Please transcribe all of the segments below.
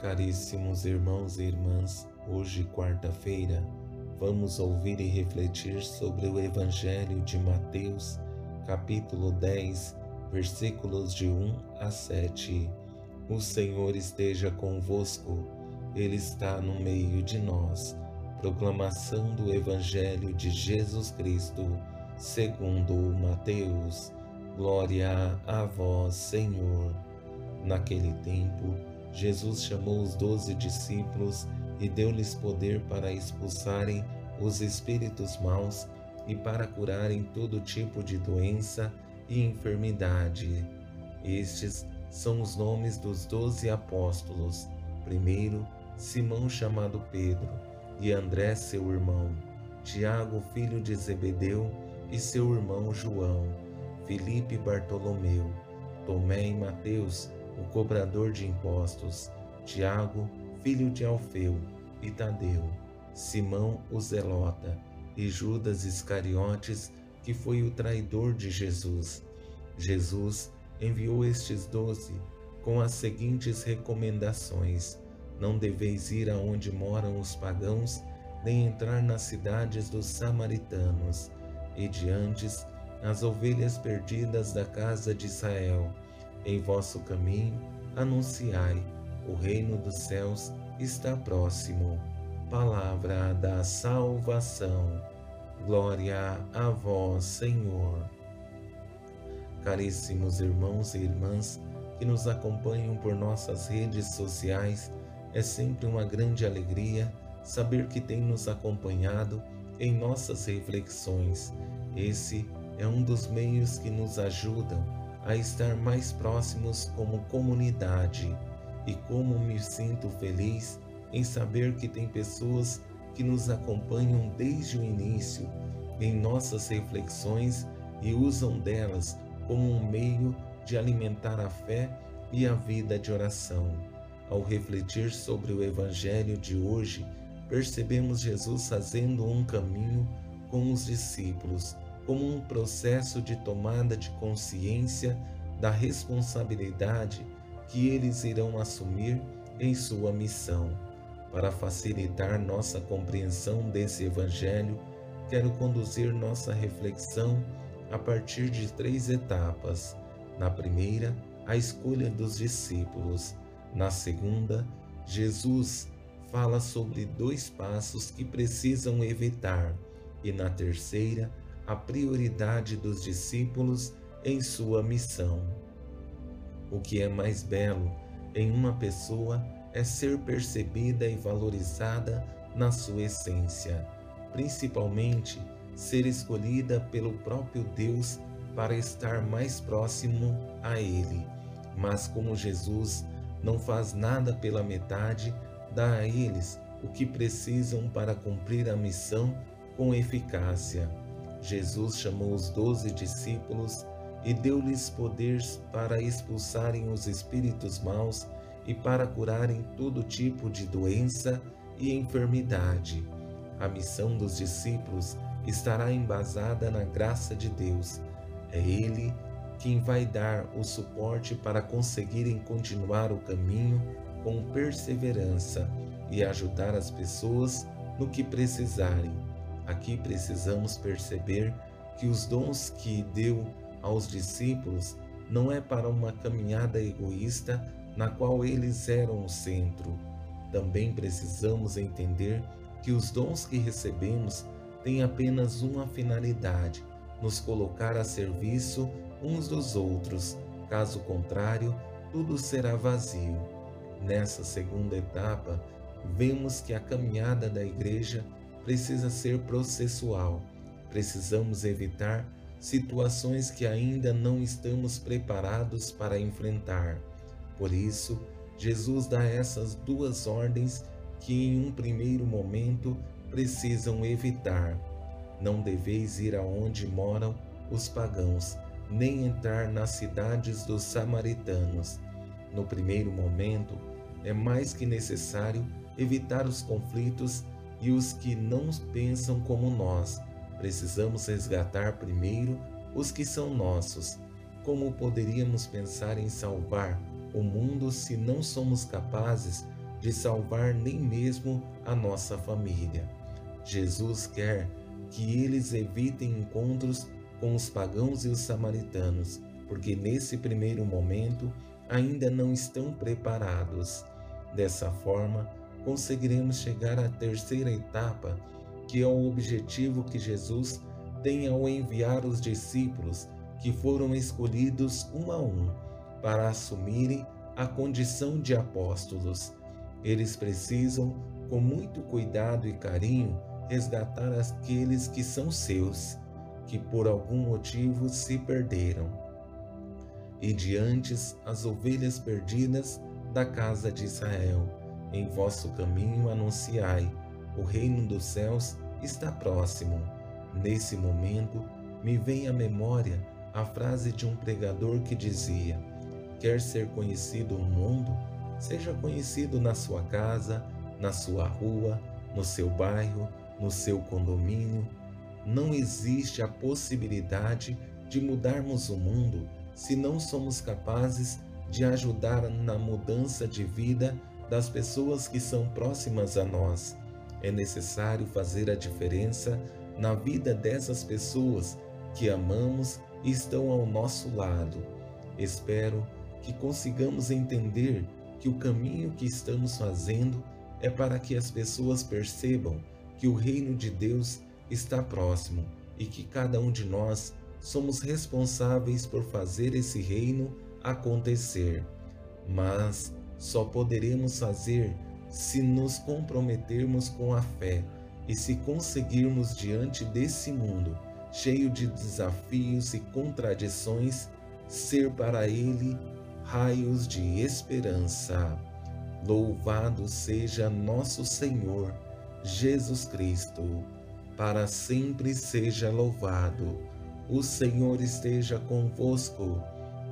Caríssimos irmãos e irmãs, hoje, quarta-feira, vamos ouvir e refletir sobre o Evangelho de Mateus, capítulo 10, versículos de 1 a 7. O Senhor esteja convosco, Ele está no meio de nós. Proclamação do Evangelho de Jesus Cristo, segundo Mateus. Glória a vós, Senhor. Naquele tempo, Jesus chamou os doze discípulos e deu-lhes poder para expulsarem os espíritos maus e para curarem todo tipo de doença e enfermidade. Estes são os nomes dos doze apóstolos. Primeiro, Simão chamado Pedro, e André seu irmão, Tiago filho de Zebedeu e seu irmão João, Filipe e Bartolomeu, Tomé e Mateus, o cobrador de impostos, Tiago, filho de Alfeu, e Tadeu, Simão o Zelota, e Judas Iscariotes, que foi o traidor de Jesus. Jesus enviou estes doze com as seguintes recomendações: Não deveis ir aonde moram os pagãos, nem entrar nas cidades dos samaritanos, e diante as ovelhas perdidas da casa de Israel. Em vosso caminho anunciai: o reino dos céus está próximo. Palavra da salvação. Glória a vós, Senhor. Caríssimos irmãos e irmãs que nos acompanham por nossas redes sociais, é sempre uma grande alegria saber que tem nos acompanhado em nossas reflexões. Esse é um dos meios que nos ajudam a estar mais próximos como comunidade e como me sinto feliz em saber que tem pessoas que nos acompanham desde o início em nossas reflexões e usam delas como um meio de alimentar a fé e a vida de oração. Ao refletir sobre o Evangelho de hoje, percebemos Jesus fazendo um caminho com os discípulos como um processo de tomada de consciência da responsabilidade que eles irão assumir em sua missão. Para facilitar nossa compreensão desse Evangelho, quero conduzir nossa reflexão a partir de três etapas. Na primeira, a escolha dos discípulos. Na segunda, Jesus fala sobre dois passos que precisam evitar. E na terceira, a prioridade dos discípulos em sua missão. O que é mais belo em uma pessoa é ser percebida e valorizada na sua essência, principalmente ser escolhida pelo próprio Deus para estar mais próximo a Ele. Mas como Jesus não faz nada pela metade, dá a eles o que precisam para cumprir a missão com eficácia. Jesus chamou os doze discípulos e deu-lhes poderes para expulsarem os espíritos maus e para curarem todo tipo de doença e enfermidade. A missão dos discípulos estará embasada na graça de Deus. É Ele quem vai dar o suporte para conseguirem continuar o caminho com perseverança e ajudar as pessoas no que precisarem Aqui precisamos perceber que os dons que deu aos discípulos não é para uma caminhada egoísta na qual eles eram o centro. Também precisamos entender que os dons que recebemos têm apenas uma finalidade: nos colocar a serviço uns dos outros. Caso contrário, tudo será vazio. Nessa segunda etapa, vemos que a caminhada da igreja precisa ser processual. Precisamos evitar situações que ainda não estamos preparados para enfrentar. Por isso, Jesus dá essas duas ordens que, em um primeiro momento, precisam evitar. Não deveis ir aonde moram os pagãos, nem entrar nas cidades dos samaritanos. No primeiro momento, é mais que necessário evitar os conflitos e os que não pensam como nós. Precisamos resgatar primeiro os que são nossos. Como poderíamos pensar em salvar o mundo se não somos capazes de salvar nem mesmo a nossa família. Jesus quer que eles evitem encontros com os pagãos e os samaritanos, porque nesse primeiro momento ainda não estão preparados. Dessa forma, conseguiremos chegar à terceira etapa, que é o objetivo que Jesus tem ao enviar os discípulos que foram escolhidos um a um para assumirem a condição de apóstolos. Eles precisam, com muito cuidado e carinho, resgatar aqueles que são seus, que por algum motivo se perderam. E diante as ovelhas perdidas da casa de Israel, em vosso caminho anunciai: o reino dos céus está próximo. Nesse momento, me vem à memória a frase de um pregador que dizia: Quer ser conhecido no mundo? Seja conhecido na sua casa, na sua rua, no seu bairro, no seu condomínio. Não existe a possibilidade de mudarmos o mundo se não somos capazes de ajudar na mudança de vida das pessoas que são próximas a nós. É necessário fazer a diferença na vida dessas pessoas que amamos e estão ao nosso lado. Espero que consigamos entender que o caminho que estamos fazendo é para que as pessoas percebam que o reino de Deus está próximo e que cada um de nós somos responsáveis por fazer esse reino acontecer. Mas só poderemos fazer se nos comprometermos com a fé e se conseguirmos diante desse mundo cheio de desafios e contradições ser para ele raios de esperança. Louvado seja nosso Senhor Jesus Cristo, para sempre seja louvado. O Senhor esteja convosco,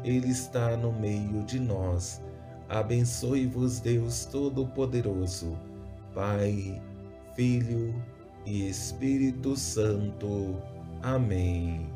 Ele está no meio de nós. Abençoe-vos, Deus Todo-Poderoso, Pai, Filho e Espírito Santo. Amém.